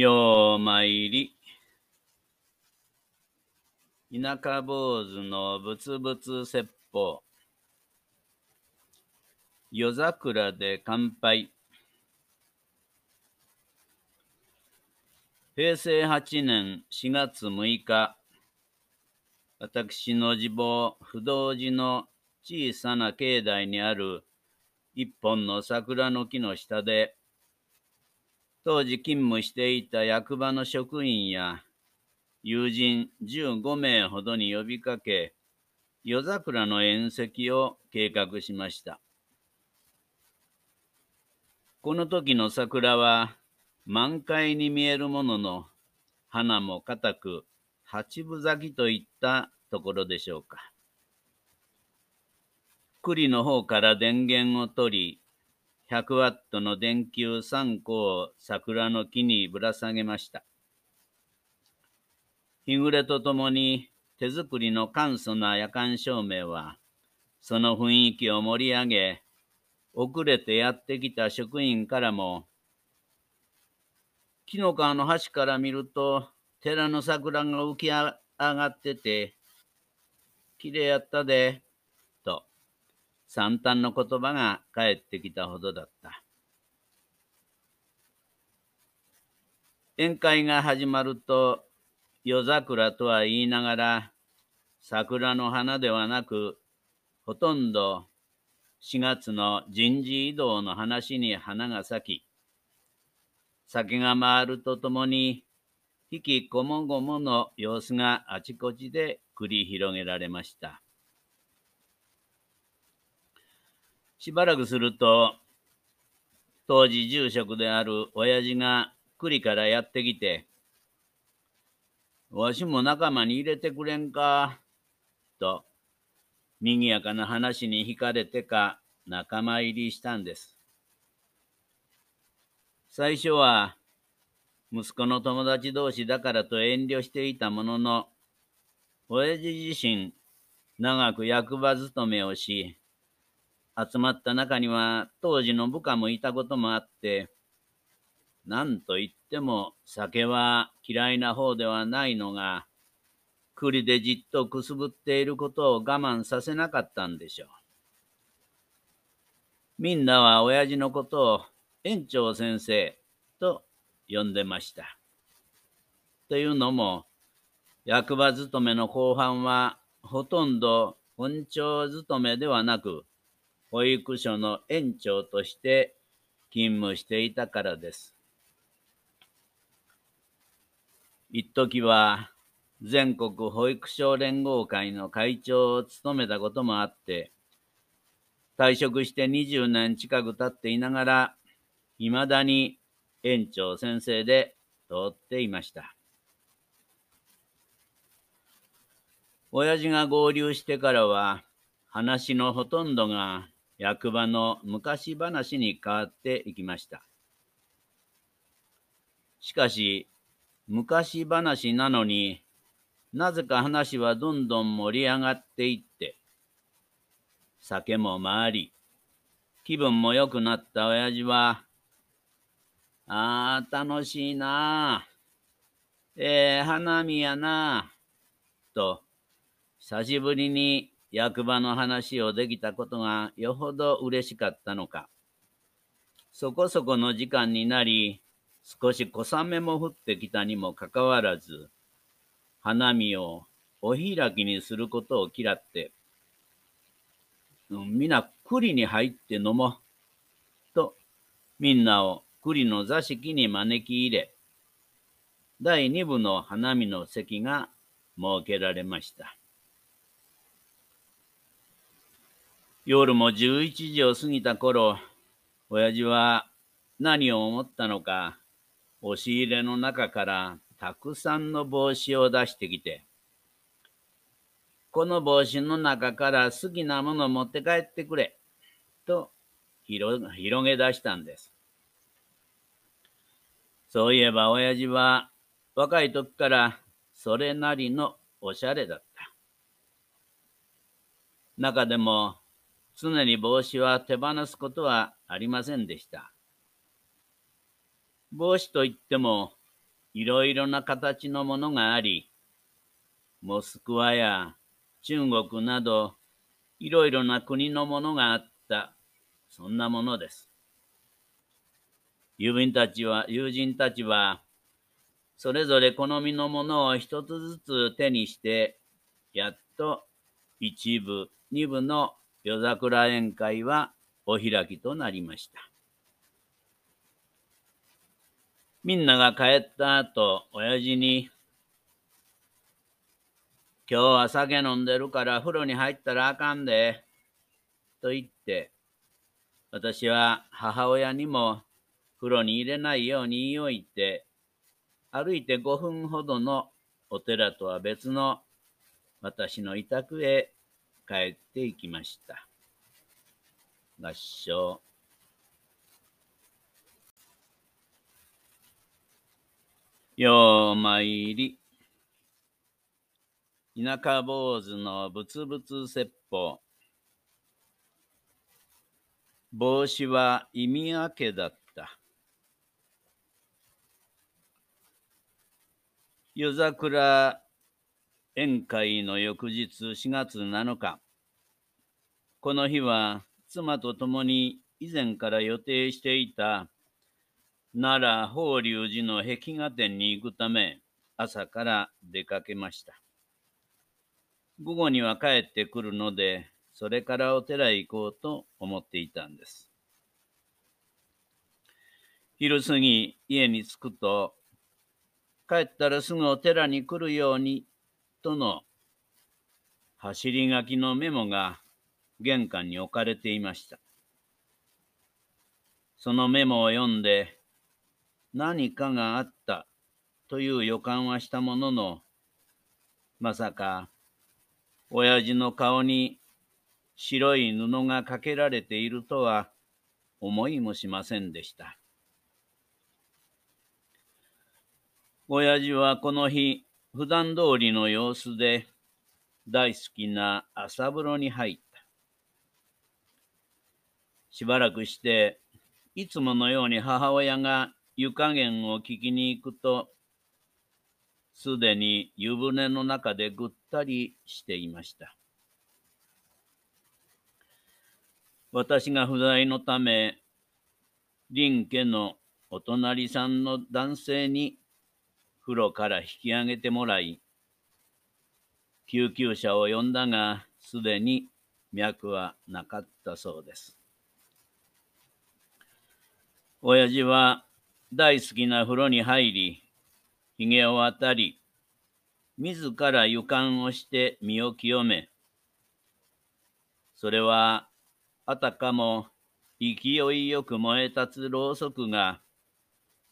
ようまいり。田舎坊主のぶつぶつ説法。夜桜で乾杯。平成8年4月6日、私の地坊、不動寺の小さな境内にある一本の桜の木の下で、当時勤務していた役場の職員や友人15名ほどに呼びかけ、夜桜の宴席を計画しました。この時の桜は満開に見えるものの、花も固く八分咲きといったところでしょうか。栗の方から電源を取り、100ワットの電球3個を桜の木にぶら下げました。日暮れとともに手作りの簡素な夜間照明は、その雰囲気を盛り上げ、遅れてやってきた職員からも、木の川の端から見ると、寺の桜が浮き上がってて、綺麗やったで、惨憺の言葉が返ってきたほどだった。宴会が始まると、夜桜とは言いながら、桜の花ではなく、ほとんど4月の人事異動の話に花が咲き、酒が回るとともに、引きこもごもの様子があちこちで繰り広げられました。しばらくすると、当時住職である親父が栗からやってきて、わしも仲間に入れてくれんか、と、賑やかな話に惹かれてか仲間入りしたんです。最初は、息子の友達同士だからと遠慮していたものの、親父自身、長く役場勤めをし、集まった中には当時の部下もいたこともあって、何と言っても酒は嫌いな方ではないのが、栗でじっとくすぶっていることを我慢させなかったんでしょう。みんなは親父のことを園長先生と呼んでました。というのも、役場勤めの後半はほとんど本庁勤めではなく、保育所の園長として勤務していたからです。一時は全国保育所連合会の会長を務めたこともあって、退職して20年近く経っていながら、未だに園長先生で通っていました。親父が合流してからは、話のほとんどが役場の昔話に変わっていきました。しかし、昔話なのになぜか話はどんどん盛り上がっていって、酒も回り、気分も良くなった親父は、ああ、楽しいなあ。ええー、花見やなあ。と、久しぶりに役場の話をできたことがよほど嬉しかったのか。そこそこの時間になり、少し小雨も降ってきたにもかかわらず、花見をお開きにすることを嫌って、みな栗に入って飲もう。と、みんなを栗の座敷に招き入れ、第二部の花見の席が設けられました。夜も11時を過ぎた頃、親父は何を思ったのか、押し入れの中からたくさんの帽子を出してきて、この帽子の中から好きなものを持って帰ってくれ、と広げ出したんです。そういえば親父は若い時からそれなりのおしゃれだった。中でも常に帽子は手放すことはありませんでした。帽子といっても、いろいろな形のものがあり、モスクワや中国などいろいろな国のものがあった、そんなものです。友人たちは、友人たちは、それぞれ好みのものを一つずつ手にして、やっと一部、二部の夜桜宴会はお開きとなりました。みんなが帰った後、親父に、今日は酒飲んでるから風呂に入ったらあかんで、と言って、私は母親にも風呂に入れないように言い置いて、歩いて5分ほどのお寺とは別の私の委託へ帰っていきました。合唱。ようまいり。田舎坊主のぶつぶつ説法。帽子は意味明けだった。夜桜宴会の翌日4月7日。この日は妻と共に以前から予定していた奈良法隆寺の壁画展に行くため朝から出かけました。午後には帰ってくるので、それからお寺へ行こうと思っていたんです。昼過ぎ家に着くと、帰ったらすぐお寺に来るようにとの走り書きのメモが玄関に置かれていました。そのメモを読んで何かがあったという予感はしたものの、まさか親父の顔に白い布がかけられているとは思いもしませんでした。親父はこの日、普段通りの様子で大好きな朝風呂に入った。しばらくして、いつものように母親が湯加減を聞きに行くと、すでに湯船の中でぐったりしていました。私が不在のため、林家のお隣さんの男性に風呂から引き上げてもらい、救急車を呼んだが、すでに脈はなかったそうです。親父は大好きな風呂に入り、髭を渡り、自ら湯管をして身を清め、それはあたかも勢いよく燃え立つろうそくが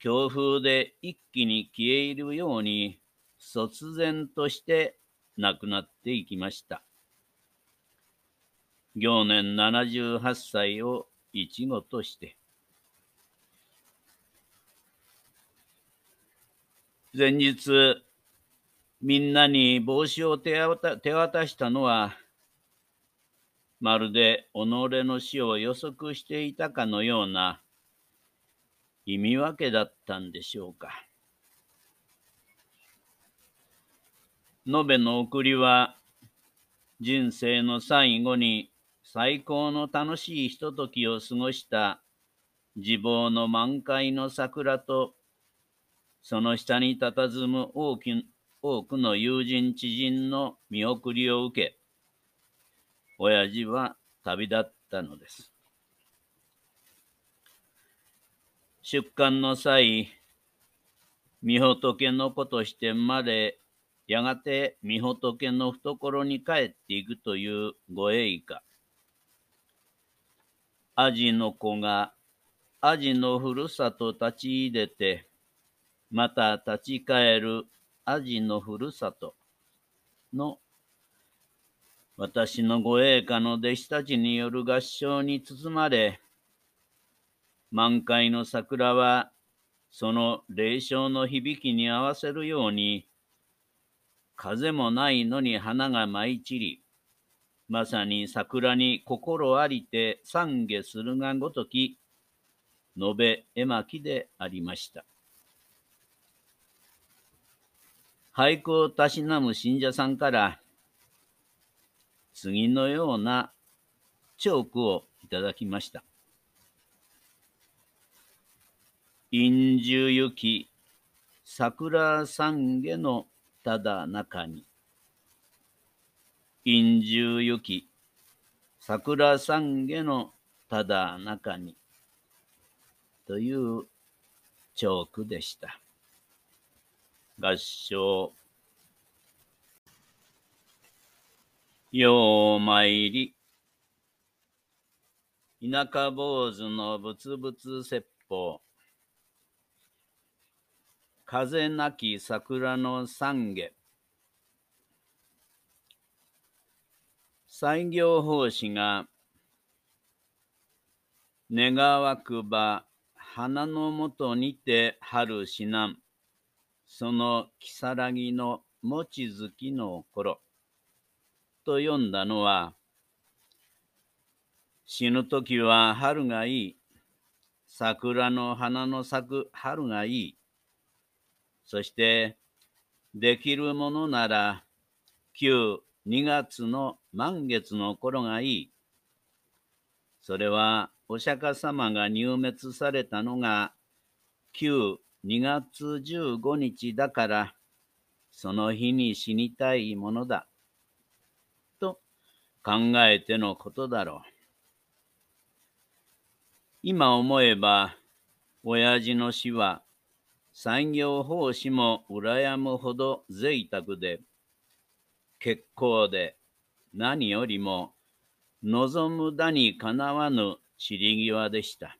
強風で一気に消え入るように、突然として亡くなっていきました。行年78歳を一語として。前日、みんなに帽子を手渡したのは、まるで己の死を予測していたかのような意味分けだったんでしょうか。延べの送りは人生の最後に最高の楽しいひとときを過ごした自望の満開の桜とその下に佇む大き多くの友人知人の見送りを受け、親父は旅立ったのです。出棺の際、御仏の子として生まれ、やがて御仏の懐に帰っていくというご栄華。アジの子がアジのふるさと立ち入れて、また立ち返るアジのふるさとの私のご栄華の弟子たちによる合唱に包まれ、満開の桜はその霊唱の響きに合わせるように、風もないのに花が舞い散り、まさに桜に心ありて懺悔するがごとき、延べ絵巻でありました。俳句をたしなむ信者さんから次のようなチョークをいただきました。陰樹行き桜三下のただ中に陰樹行き桜三下のただ中にというチョークでした。合唱。よう参り。田舎坊主のぶつぶつ説法。風なき桜の三下。西行法師が願わくば花のもとにて春死難。その如月の望月の頃と読んだのは、死ぬ時は春がいい、桜の花の咲く春がいい、そしてできるものなら旧2月の満月の頃がいい。それはお釈迦様が入滅されたのが旧2月15日だから、その日に死にたいものだ。と考えてのことだろう。今思えば、親父の死は、産業奉仕も羨むほど贅沢で、結構で、何よりも望むだにかなわぬ散り際でした。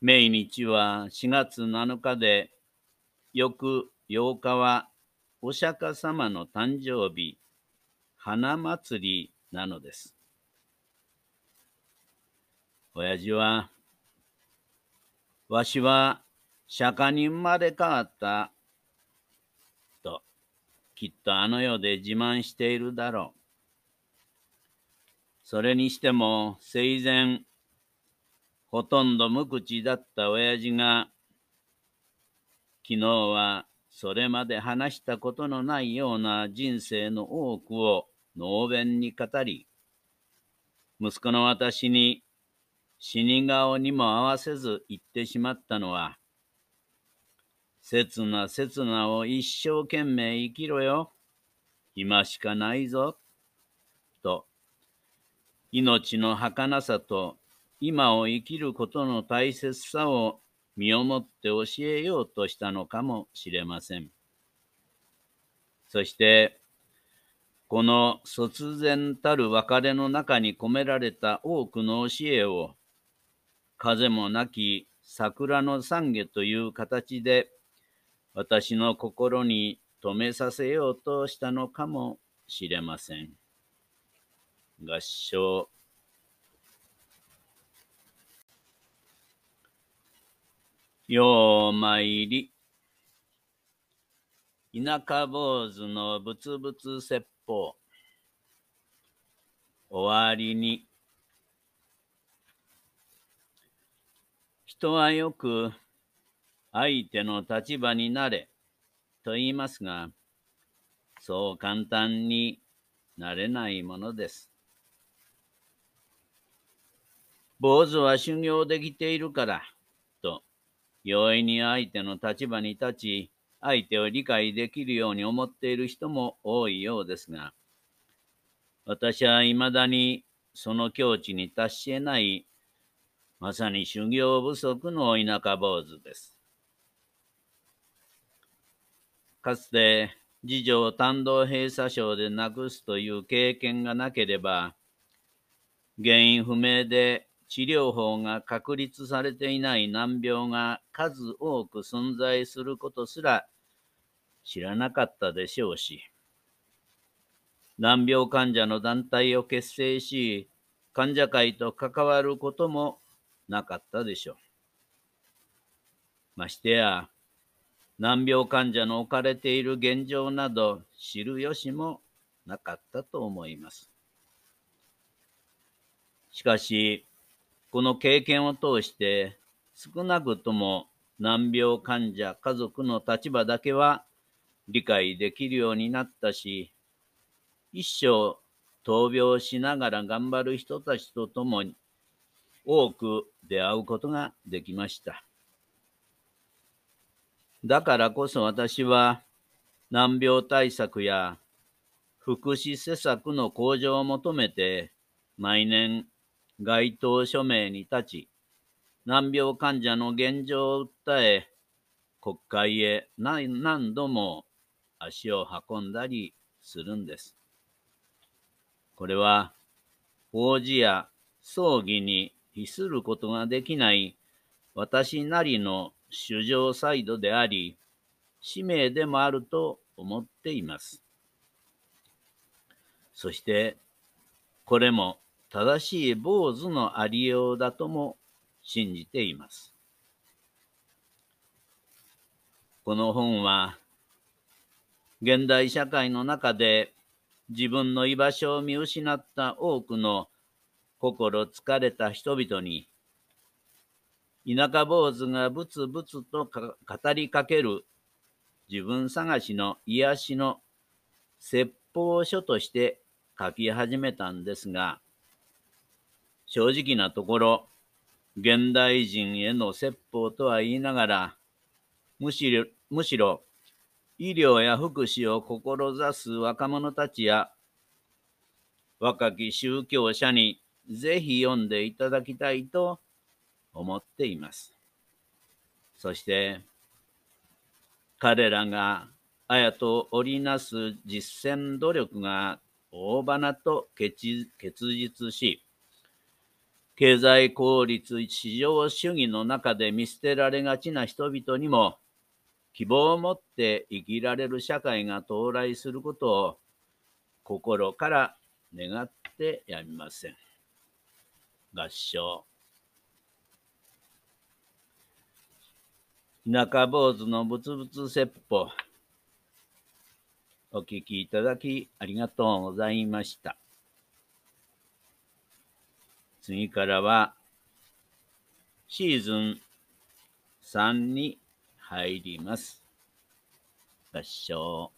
命日は4月7日で、翌8日はお釈迦様の誕生日、花祭りなのです。親父は、わしは釈迦にまれ変わった、と、きっとあの世で自慢しているだろう。それにしても生前ほとんど無口だった親父が、昨日はそれまで話したことのないような人生の多くを能弁に語り、息子の私に死に顔にも合わせず言ってしまったのは、切な切なを一生懸命生きろよ。今しかないぞ。と、命の儚さと今を生きることの大切さを身をもって教えようとしたのかもしれません。そして、この突然たる別れの中に込められた多くの教えを、風もなき桜の懺悔という形で、私の心に留めさせようとしたのかもしれません。合唱ようまいり。田舎坊主のぶつぶつ説法。終わりに。人はよく相手の立場になれと言いますが、そう簡単になれないものです。坊主は修行できているから、と容易に相手の立場に立ち、相手を理解できるように思っている人も多いようですが、私は未だにその境地に達し得ない、まさに修行不足の田舎坊主です。かつて、次女単道閉鎖症で亡くすという経験がなければ、原因不明で治療法が確立されていない難病が数多く存在することすら知らなかったでしょうし、難病患者の団体を結成し、患者会と関わることもなかったでしょう。ましてや、難病患者の置かれている現状など知る由もなかったと思います。しかし、この経験を通して少なくとも難病患者家族の立場だけは理解できるようになったし、一生闘病しながら頑張る人たちと共に多く出会うことができました。だからこそ私は難病対策や福祉施策の向上を求めて毎年街頭署名に立ち、難病患者の現状を訴え、国会へ何度も足を運んだりするんです。これは、法事や葬儀に比することができない私なりの主情サイドであり、使命でもあると思っています。そして、これも正しい坊主のありようだとも信じています。この本は、現代社会の中で自分の居場所を見失った多くの心疲れた人々に、田舎坊主がブツブツと語りかける自分探しの癒しの説法書として書き始めたんですが、正直なところ、現代人への説法とは言いながら、むしろ、むしろ、医療や福祉を志す若者たちや、若き宗教者にぜひ読んでいただきたいと思っています。そして、彼らがあやと織りなす実践努力が大花と結実し、経済効率市場主義の中で見捨てられがちな人々にも希望を持って生きられる社会が到来することを心から願ってやみません。合唱。田舎坊主のぶつぶつ説法。お聞きいただきありがとうございました。次からは、シーズン3に入ります。合唱。